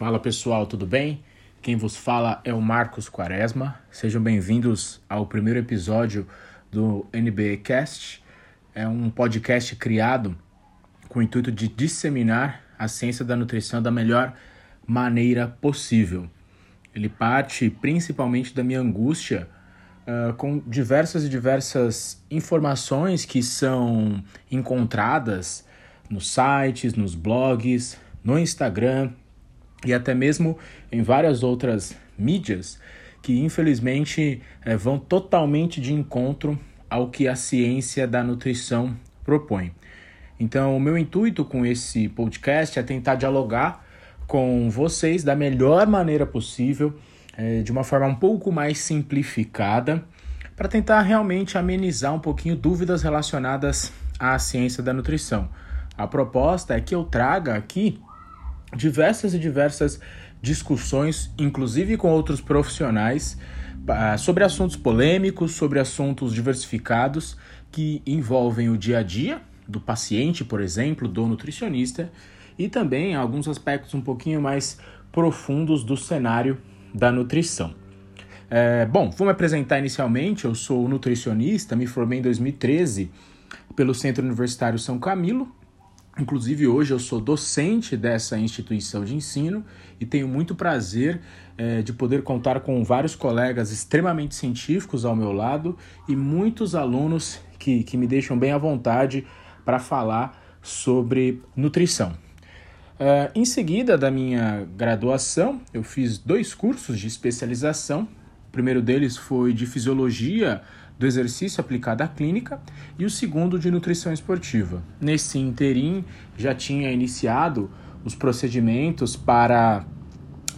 Fala pessoal, tudo bem? Quem vos fala é o Marcos Quaresma. Sejam bem-vindos ao primeiro episódio do NBA Cast. É um podcast criado com o intuito de disseminar a ciência da nutrição da melhor maneira possível. Ele parte principalmente da minha angústia uh, com diversas e diversas informações que são encontradas nos sites, nos blogs, no Instagram e até mesmo em várias outras mídias que infelizmente é, vão totalmente de encontro ao que a ciência da nutrição propõe. Então, o meu intuito com esse podcast é tentar dialogar com vocês da melhor maneira possível, é, de uma forma um pouco mais simplificada, para tentar realmente amenizar um pouquinho dúvidas relacionadas à ciência da nutrição. A proposta é que eu traga aqui diversas e diversas discussões, inclusive com outros profissionais, sobre assuntos polêmicos, sobre assuntos diversificados que envolvem o dia a dia do paciente, por exemplo, do nutricionista, e também alguns aspectos um pouquinho mais profundos do cenário da nutrição. É, bom, vou me apresentar inicialmente. Eu sou nutricionista, me formei em 2013 pelo Centro Universitário São Camilo, Inclusive, hoje eu sou docente dessa instituição de ensino e tenho muito prazer é, de poder contar com vários colegas extremamente científicos ao meu lado e muitos alunos que, que me deixam bem à vontade para falar sobre nutrição. Uh, em seguida da minha graduação, eu fiz dois cursos de especialização. O primeiro deles foi de fisiologia do exercício aplicado à clínica e o segundo de nutrição esportiva. Nesse interim, já tinha iniciado os procedimentos para,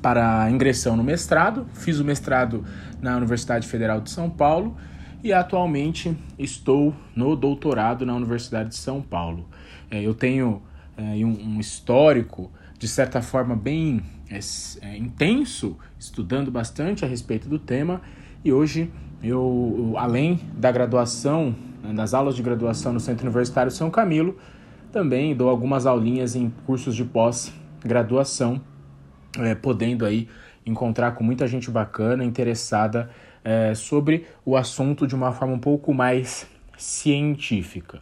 para ingressão no mestrado, fiz o mestrado na Universidade Federal de São Paulo e atualmente estou no doutorado na Universidade de São Paulo. É, eu tenho é, um, um histórico, de certa forma, bem é, é, intenso, estudando bastante a respeito do tema e hoje eu, além da graduação, né, das aulas de graduação no Centro Universitário São Camilo, também dou algumas aulinhas em cursos de pós-graduação, é, podendo aí encontrar com muita gente bacana, interessada é, sobre o assunto de uma forma um pouco mais científica.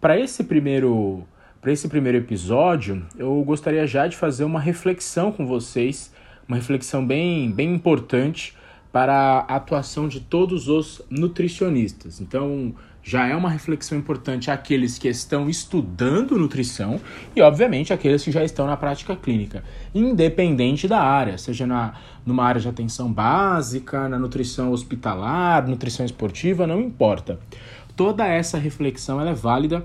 Para esse primeiro para esse primeiro episódio, eu gostaria já de fazer uma reflexão com vocês, uma reflexão bem, bem importante para a atuação de todos os nutricionistas. Então, já é uma reflexão importante aqueles que estão estudando nutrição e, obviamente, aqueles que já estão na prática clínica, independente da área, seja na, numa área de atenção básica, na nutrição hospitalar, nutrição esportiva, não importa. Toda essa reflexão é válida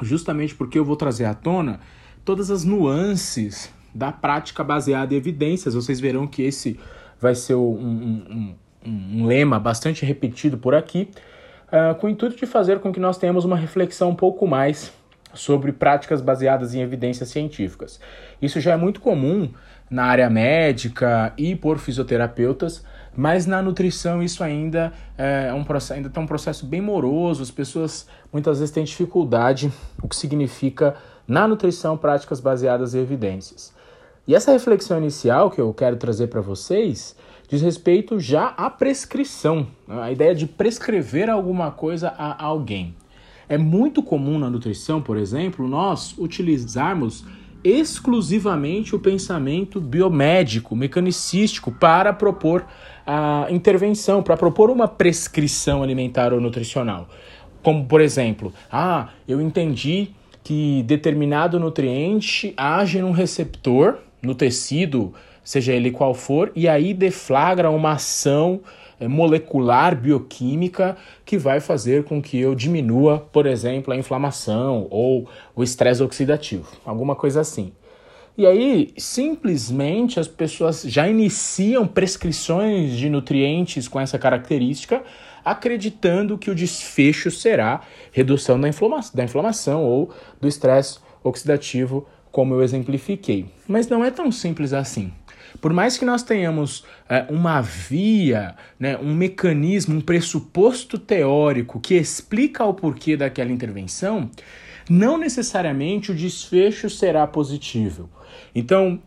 justamente porque eu vou trazer à tona todas as nuances da prática baseada em evidências. Vocês verão que esse vai ser um, um, um, um lema bastante repetido por aqui, uh, com o intuito de fazer com que nós tenhamos uma reflexão um pouco mais sobre práticas baseadas em evidências científicas. Isso já é muito comum na área médica e por fisioterapeutas, mas na nutrição isso ainda é um processo, ainda está um processo bem moroso. As pessoas muitas vezes têm dificuldade, o que significa na nutrição práticas baseadas em evidências. E essa reflexão inicial que eu quero trazer para vocês diz respeito já à prescrição, a ideia de prescrever alguma coisa a alguém. É muito comum na nutrição, por exemplo, nós utilizarmos exclusivamente o pensamento biomédico, mecanicístico, para propor a intervenção, para propor uma prescrição alimentar ou nutricional. Como, por exemplo, ah, eu entendi que determinado nutriente age num receptor no tecido, seja ele qual for, e aí deflagra uma ação eh, molecular bioquímica que vai fazer com que eu diminua, por exemplo, a inflamação ou o estresse oxidativo, alguma coisa assim. E aí, simplesmente as pessoas já iniciam prescrições de nutrientes com essa característica, acreditando que o desfecho será redução da, inflama da inflamação ou do estresse oxidativo como eu exemplifiquei. Mas não é tão simples assim. Por mais que nós tenhamos é, uma via, né, um mecanismo, um pressuposto teórico que explica o porquê daquela intervenção, não necessariamente o desfecho será positivo. Então,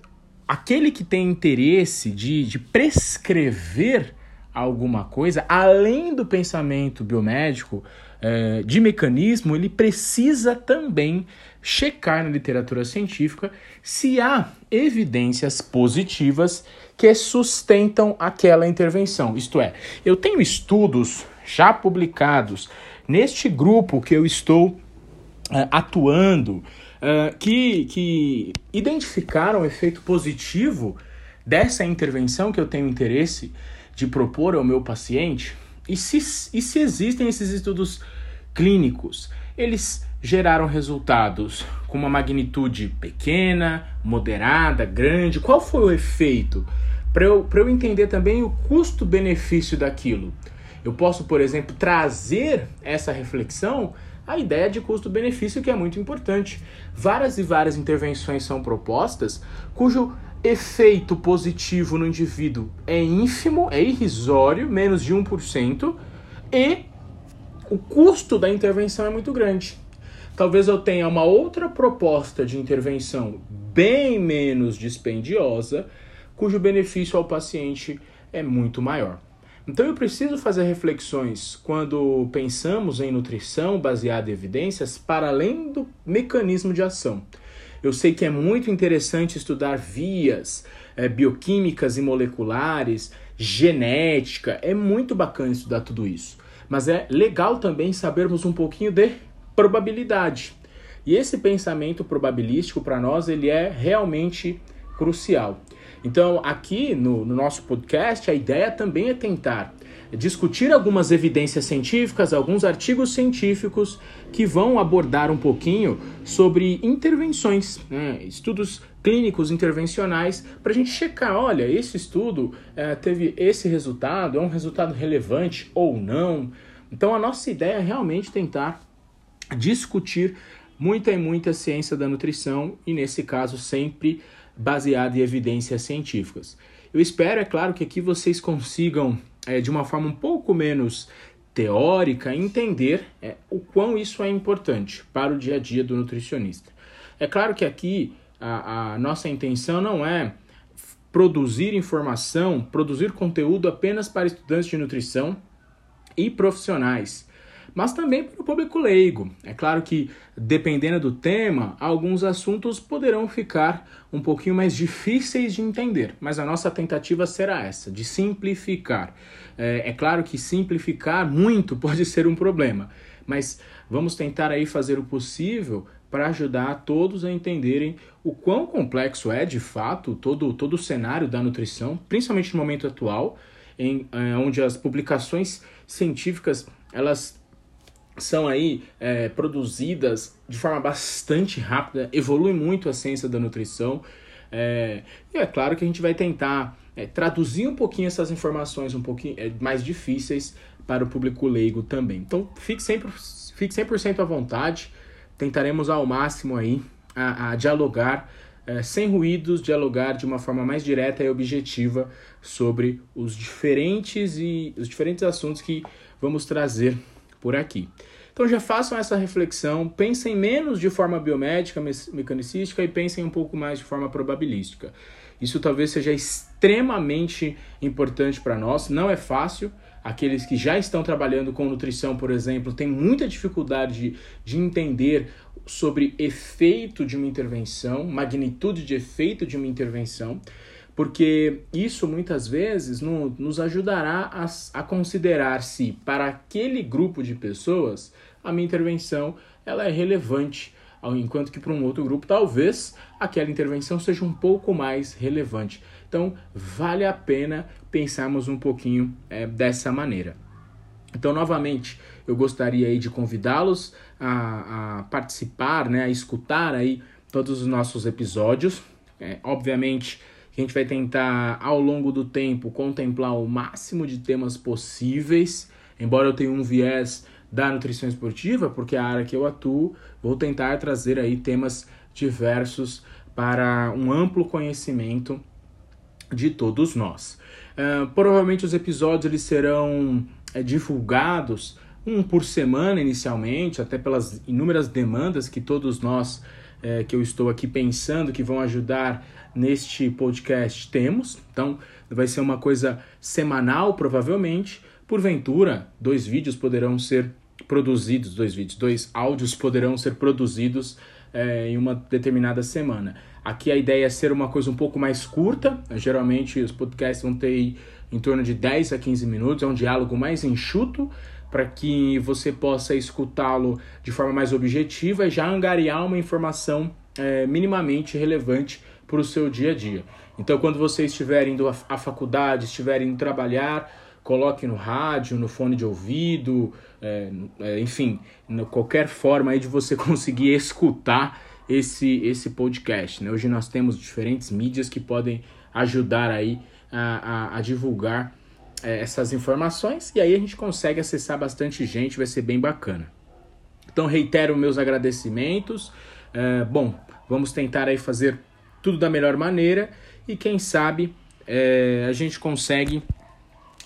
aquele que tem interesse de, de prescrever alguma coisa, além do pensamento biomédico, é, de mecanismo, ele precisa também checar na literatura científica se há evidências positivas que sustentam aquela intervenção. Isto é, eu tenho estudos já publicados neste grupo que eu estou uh, atuando uh, que, que identificaram o efeito positivo dessa intervenção que eu tenho interesse de propor ao meu paciente. E se, e se existem esses estudos clínicos, eles geraram resultados com uma magnitude pequena, moderada, grande? Qual foi o efeito? Para eu, eu entender também o custo-benefício daquilo. Eu posso, por exemplo, trazer essa reflexão à ideia de custo-benefício, que é muito importante. Várias e várias intervenções são propostas cujo efeito positivo no indivíduo é ínfimo, é irrisório, menos de 1%, e o custo da intervenção é muito grande. Talvez eu tenha uma outra proposta de intervenção bem menos dispendiosa, cujo benefício ao paciente é muito maior. Então eu preciso fazer reflexões quando pensamos em nutrição baseada em evidências para além do mecanismo de ação. Eu sei que é muito interessante estudar vias é, bioquímicas e moleculares, genética, é muito bacana estudar tudo isso mas é legal também sabermos um pouquinho de probabilidade. E esse pensamento probabilístico para nós ele é realmente crucial. Então, aqui no, no, nosso podcast, a ideia também é tentar discutir algumas evidências científicas, alguns artigos científicos que vão abordar um pouquinho sobre intervenções, né? estudos clínicos intervencionais, para a gente checar: olha, esse estudo é, teve esse resultado, é um resultado relevante ou não. Então, a nossa ideia é realmente tentar discutir muita e muita ciência da nutrição e, nesse caso, sempre baseada em evidências científicas. Eu espero, é claro, que aqui vocês consigam, é, de uma forma um pouco menos teórica, entender é, o quão isso é importante para o dia a dia do nutricionista. É claro que aqui a, a nossa intenção não é produzir informação, produzir conteúdo apenas para estudantes de nutrição e profissionais, mas também para o público leigo. É claro que, dependendo do tema, alguns assuntos poderão ficar um pouquinho mais difíceis de entender, mas a nossa tentativa será essa, de simplificar. É, é claro que simplificar muito pode ser um problema, mas vamos tentar aí fazer o possível para ajudar todos a entenderem o quão complexo é de fato todo, todo o cenário da nutrição, principalmente no momento atual, em, é, onde as publicações científicas elas são aí é, produzidas de forma bastante rápida, evolui muito a ciência da nutrição. É, e é claro que a gente vai tentar é, traduzir um pouquinho essas informações um pouquinho é, mais difíceis para o público leigo também. Então fique sempre fique 100% à vontade tentaremos ao máximo aí a, a dialogar é, sem ruídos, dialogar de uma forma mais direta e objetiva sobre os diferentes e os diferentes assuntos que vamos trazer por aqui. Então já façam essa reflexão, pensem menos de forma biomédica, mecanicística e pensem um pouco mais de forma probabilística. Isso talvez seja extremamente importante para nós, não é fácil, aqueles que já estão trabalhando com nutrição, por exemplo, têm muita dificuldade de, de entender sobre efeito de uma intervenção, magnitude de efeito de uma intervenção, porque isso muitas vezes no, nos ajudará a, a considerar se para aquele grupo de pessoas a minha intervenção ela é relevante, enquanto que para um outro grupo talvez aquela intervenção seja um pouco mais relevante. Então, vale a pena pensarmos um pouquinho é, dessa maneira. Então, novamente, eu gostaria aí de convidá-los a, a, participar, né, a escutar aí todos os nossos episódios. É, obviamente, a gente vai tentar, ao longo do tempo, contemplar o máximo de temas possíveis, embora eu tenha um viés da nutrição esportiva, porque é a área que eu atuo, vou tentar trazer aí temas diversos para um amplo conhecimento de todos nós. Uh, provavelmente os episódios eles serão é, divulgados um por semana inicialmente, até pelas inúmeras demandas que todos nós é, que eu estou aqui pensando que vão ajudar neste podcast? Temos. Então, vai ser uma coisa semanal, provavelmente. Porventura, dois vídeos poderão ser produzidos, dois vídeos, dois áudios poderão ser produzidos é, em uma determinada semana. Aqui a ideia é ser uma coisa um pouco mais curta. Geralmente os podcasts vão ter em torno de 10 a 15 minutos, é um diálogo mais enxuto para que você possa escutá-lo de forma mais objetiva e já angariar uma informação é, minimamente relevante para o seu dia a dia. Então, quando você estiver indo à faculdade, estiver indo trabalhar, coloque no rádio, no fone de ouvido, é, é, enfim, qualquer forma aí de você conseguir escutar esse, esse podcast. Né? Hoje nós temos diferentes mídias que podem ajudar aí a, a, a divulgar é, essas informações e aí a gente consegue acessar bastante gente, vai ser bem bacana. Então reitero meus agradecimentos. É, bom, vamos tentar aí fazer tudo da melhor maneira e quem sabe é, a gente consegue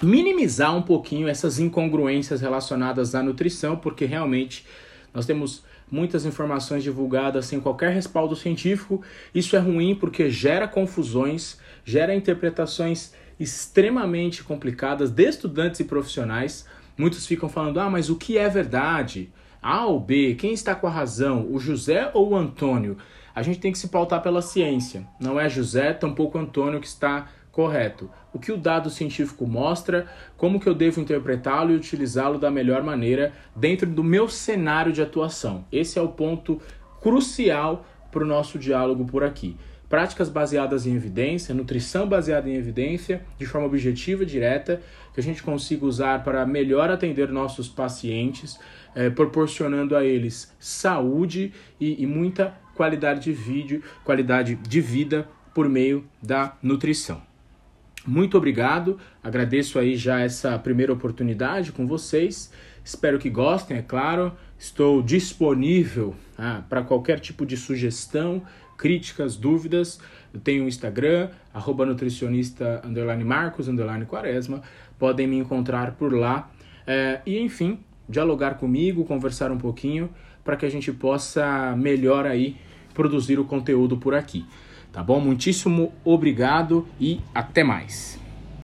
minimizar um pouquinho essas incongruências relacionadas à nutrição, porque realmente nós temos muitas informações divulgadas sem qualquer respaldo científico. Isso é ruim porque gera confusões, gera interpretações extremamente complicadas de estudantes e profissionais. Muitos ficam falando: ah, mas o que é verdade? A ou B? Quem está com a razão? O José ou o Antônio? A gente tem que se pautar pela ciência. Não é José, tampouco Antônio que está correto. O que o dado científico mostra, como que eu devo interpretá-lo e utilizá-lo da melhor maneira dentro do meu cenário de atuação. Esse é o ponto crucial para o nosso diálogo por aqui práticas baseadas em evidência, nutrição baseada em evidência, de forma objetiva e direta, que a gente consiga usar para melhor atender nossos pacientes, eh, proporcionando a eles saúde e, e muita qualidade de vídeo, qualidade de vida por meio da nutrição. Muito obrigado, agradeço aí já essa primeira oportunidade com vocês. Espero que gostem, é claro. Estou disponível ah, para qualquer tipo de sugestão críticas, dúvidas, eu tenho o Instagram, arroba nutricionista, underline Marcos, underline Quaresma, podem me encontrar por lá. É, e enfim, dialogar comigo, conversar um pouquinho, para que a gente possa melhor aí produzir o conteúdo por aqui. Tá bom? Muitíssimo obrigado e até mais.